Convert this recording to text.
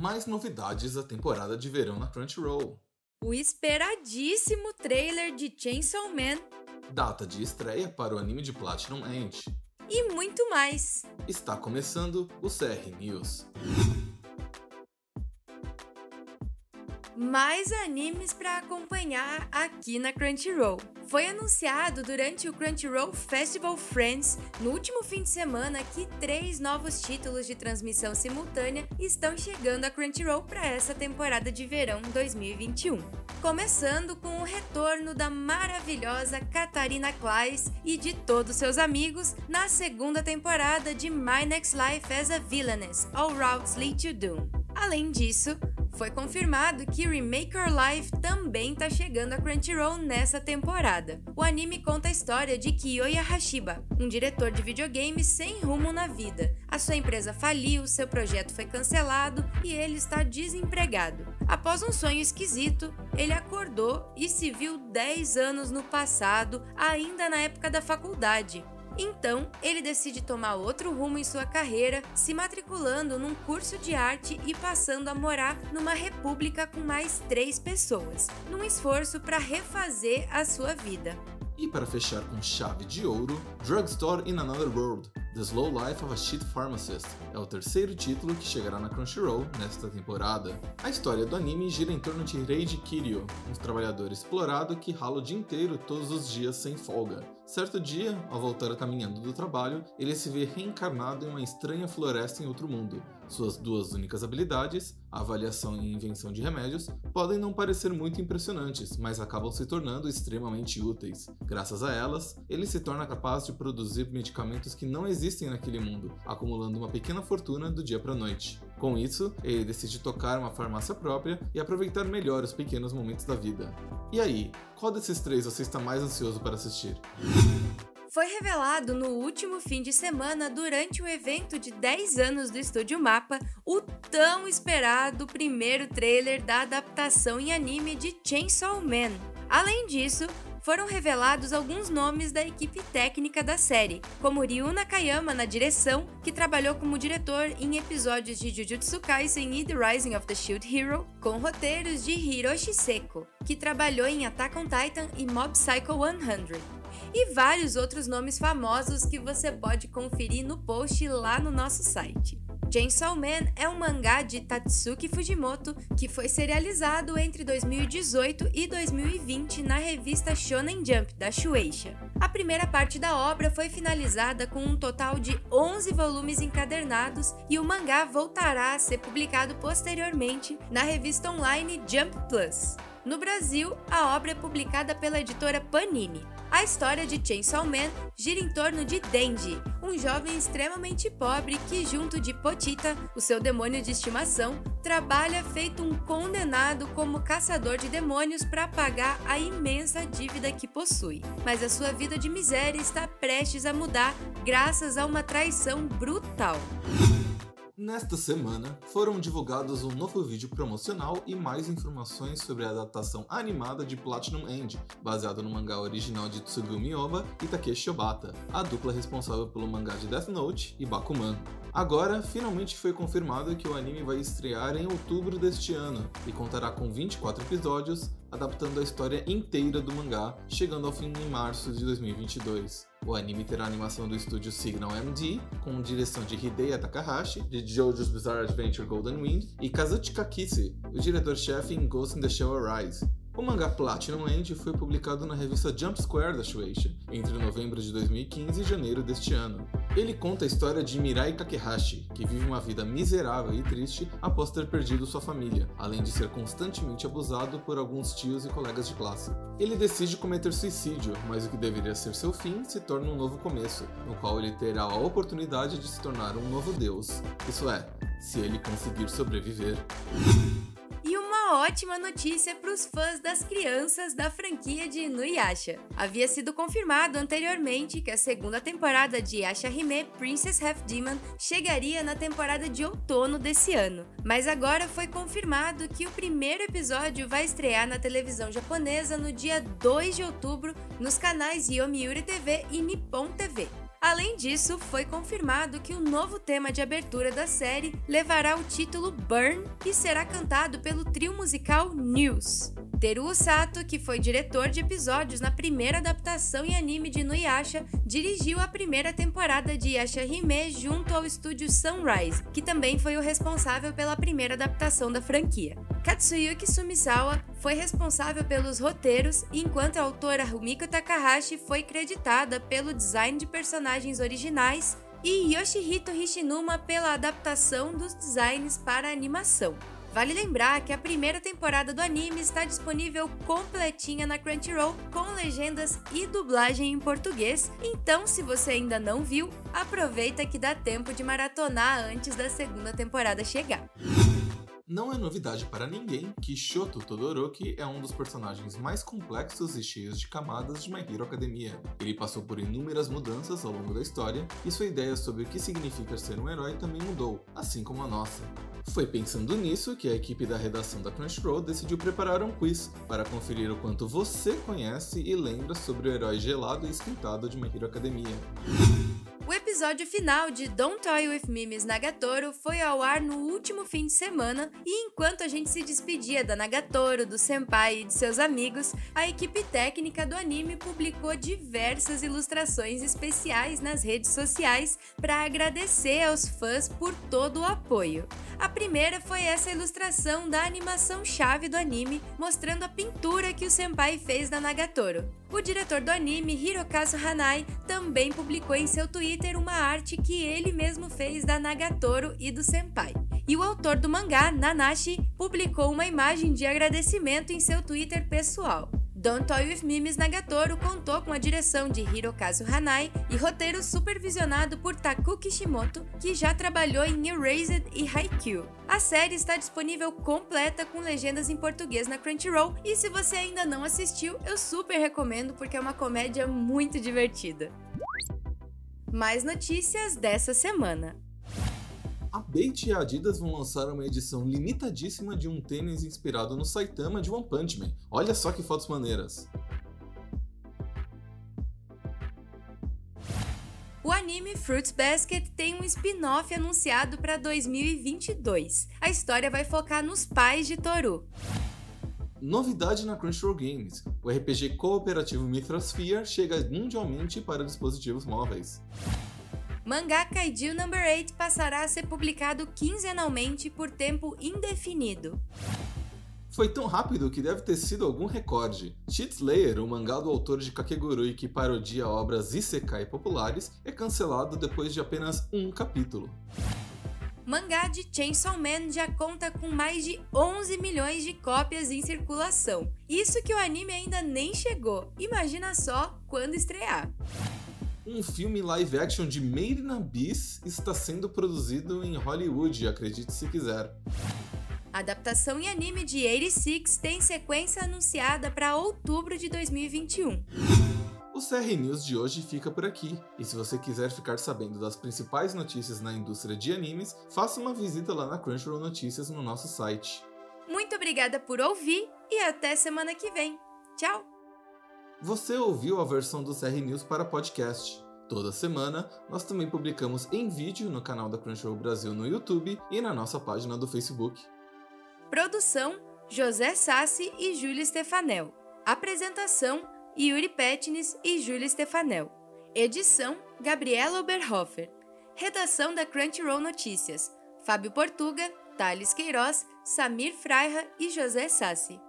Mais novidades da temporada de verão na Crunchyroll. O esperadíssimo trailer de Chainsaw Man. Data de estreia para o anime de Platinum End. E muito mais. Está começando o CR News. Mais animes para acompanhar aqui na Crunchyroll. Foi anunciado durante o Crunchyroll Festival Friends no último fim de semana que três novos títulos de transmissão simultânea estão chegando à Crunchyroll para essa temporada de verão 2021. Começando com o retorno da maravilhosa Katarina Claes e de todos seus amigos na segunda temporada de My Next Life as a Villainess, All Routes Lead to Doom. Além disso, foi confirmado que Remake Your Life também tá chegando a Crunchyroll nessa temporada. O anime conta a história de Kiyoya Hashiba, um diretor de videogames sem rumo na vida. A sua empresa faliu, seu projeto foi cancelado e ele está desempregado. Após um sonho esquisito, ele acordou e se viu 10 anos no passado, ainda na época da faculdade. Então, ele decide tomar outro rumo em sua carreira, se matriculando num curso de arte e passando a morar numa república com mais três pessoas, num esforço para refazer a sua vida. E para fechar com chave de ouro, Drugstore in Another World, The Slow Life of a Shit Pharmacist é o terceiro título que chegará na Crunchyroll nesta temporada. A história do anime gira em torno de Reiji Kiryu, um trabalhador explorado que rala o dia inteiro todos os dias sem folga. Certo dia, ao voltar caminhando do trabalho, ele se vê reencarnado em uma estranha floresta em outro mundo. Suas duas únicas habilidades, avaliação e invenção de remédios, podem não parecer muito impressionantes, mas acabam se tornando extremamente úteis. Graças a elas, ele se torna capaz de produzir medicamentos que não existem naquele mundo, acumulando uma pequena fortuna do dia para a noite. Com isso, ele decide tocar uma farmácia própria e aproveitar melhor os pequenos momentos da vida. E aí, qual desses três você está mais ansioso para assistir? foi revelado no último fim de semana durante o evento de 10 anos do Estúdio Mapa o tão esperado primeiro trailer da adaptação em anime de Chainsaw Man. Além disso, foram revelados alguns nomes da equipe técnica da série, como Ryu Nakayama na direção, que trabalhou como diretor em episódios de Jujutsu Kaisen e The Rising of the Shield Hero, com roteiros de Hiroshi Seko, que trabalhou em Attack on Titan e Mob Psycho 100 e vários outros nomes famosos que você pode conferir no post lá no nosso site. Chainsaw Man é um mangá de Tatsuki Fujimoto que foi serializado entre 2018 e 2020 na revista Shonen Jump da Shueisha. A primeira parte da obra foi finalizada com um total de 11 volumes encadernados e o mangá voltará a ser publicado posteriormente na revista online Jump Plus. No Brasil, a obra é publicada pela editora Panini. A história de Chainsaw Man gira em torno de Denji, um jovem extremamente pobre que, junto de Potita, o seu demônio de estimação, trabalha feito um condenado como caçador de demônios para pagar a imensa dívida que possui. Mas a sua vida de miséria está prestes a mudar graças a uma traição brutal. Nesta semana, foram divulgados um novo vídeo promocional e mais informações sobre a adaptação animada de Platinum End, baseado no mangá original de Tsugumi Oba e Takeshi Obata, a dupla responsável pelo mangá de Death Note e Bakuman. Agora, finalmente foi confirmado que o anime vai estrear em outubro deste ano e contará com 24 episódios, adaptando a história inteira do mangá, chegando ao fim em março de 2022. O anime terá animação do estúdio Signal MD, com direção de Hideo Takahashi, de JoJo's Bizarre Adventure Golden Wind, e Kazuchi Kakise, o diretor-chefe em Ghost in the Shell Arise. O mangá Platinum End foi publicado na revista Jump Square da Shueisha, entre novembro de 2015 e janeiro deste ano. Ele conta a história de Mirai Kakehashi, que vive uma vida miserável e triste após ter perdido sua família, além de ser constantemente abusado por alguns tios e colegas de classe. Ele decide cometer suicídio, mas o que deveria ser seu fim se torna um novo começo, no qual ele terá a oportunidade de se tornar um novo deus. Isso é, se ele conseguir sobreviver ótima notícia para os fãs das crianças da franquia de Inuyasha. Havia sido confirmado anteriormente que a segunda temporada de Yasha Hime Princess Half Demon chegaria na temporada de outono desse ano, mas agora foi confirmado que o primeiro episódio vai estrear na televisão japonesa no dia 2 de outubro nos canais Yomiuri TV e Nippon TV. Além disso, foi confirmado que o novo tema de abertura da série levará o título Burn e será cantado pelo trio musical News. Teru Sato, que foi diretor de episódios na primeira adaptação em anime de Inuyasha, dirigiu a primeira temporada de Yashahime junto ao estúdio Sunrise, que também foi o responsável pela primeira adaptação da franquia. Katsuyuki Sumisawa foi responsável pelos roteiros, enquanto a autora Rumiko Takahashi foi creditada pelo design de personagens originais e Yoshihito Hishinuma pela adaptação dos designs para animação. Vale lembrar que a primeira temporada do anime está disponível completinha na Crunchyroll com legendas e dublagem em português, então se você ainda não viu, aproveita que dá tempo de maratonar antes da segunda temporada chegar. Não é novidade para ninguém que Shoto Todoroki é um dos personagens mais complexos e cheios de camadas de My Hero Academia. Ele passou por inúmeras mudanças ao longo da história e sua ideia sobre o que significa ser um herói também mudou, assim como a nossa. Foi pensando nisso que a equipe da redação da Crunchyroll decidiu preparar um quiz para conferir o quanto você conhece e lembra sobre o herói gelado e esquentado de My Hero Academia. Episódio final de Don't Toy With Me Miss Nagatoro foi ao ar no último fim de semana e enquanto a gente se despedia da Nagatoro, do senpai e de seus amigos, a equipe técnica do anime publicou diversas ilustrações especiais nas redes sociais para agradecer aos fãs por todo o apoio. A primeira foi essa ilustração da animação chave do anime, mostrando a pintura que o senpai fez da Nagatoro. O diretor do anime, Hirokazu Hanai, também publicou em seu Twitter uma arte que ele mesmo fez da Nagatoro e do senpai. E o autor do mangá, Nanashi, publicou uma imagem de agradecimento em seu Twitter pessoal. Don't Toy With Me Miss Nagatoro contou com a direção de Hirokazu Hanai e roteiro supervisionado por Taku Kishimoto, que já trabalhou em Erased e Haikyuu. A série está disponível completa com legendas em português na Crunchyroll e se você ainda não assistiu, eu super recomendo porque é uma comédia muito divertida. Mais notícias dessa semana. A Bait e a Adidas vão lançar uma edição limitadíssima de um tênis inspirado no Saitama de One Punch Man. Olha só que fotos maneiras. O anime Fruits Basket tem um spin-off anunciado para 2022. A história vai focar nos pais de Toru. Novidade na Crunchyroll Games: o RPG cooperativo Mythrosphere chega mundialmente para dispositivos móveis. Mangá Kaiju No. 8 passará a ser publicado quinzenalmente por tempo indefinido. Foi tão rápido que deve ter sido algum recorde. Cheat Slayer, o mangá do autor de Kakegurui que parodia obras isekai populares, é cancelado depois de apenas um capítulo. Mangá de Chainsaw Man já conta com mais de 11 milhões de cópias em circulação. Isso que o anime ainda nem chegou. Imagina só quando estrear um filme live action de Made in Abyss está sendo produzido em Hollywood, acredite se quiser. A adaptação em anime de 86 tem sequência anunciada para outubro de 2021. O CR News de hoje fica por aqui, e se você quiser ficar sabendo das principais notícias na indústria de animes, faça uma visita lá na Crunchyroll Notícias no nosso site. Muito obrigada por ouvir e até semana que vem. Tchau! Você ouviu a versão do CR News para podcast. Toda semana, nós também publicamos em vídeo no canal da Crunchyroll Brasil no YouTube e na nossa página do Facebook. Produção: José Sassi e Júlia Stefanel. Apresentação: Yuri Petnis e Júlia Stefanel. Edição: Gabriela Oberhofer. Redação da Crunchyroll Notícias: Fábio Portuga, Thales Queiroz, Samir Freira e José Sassi.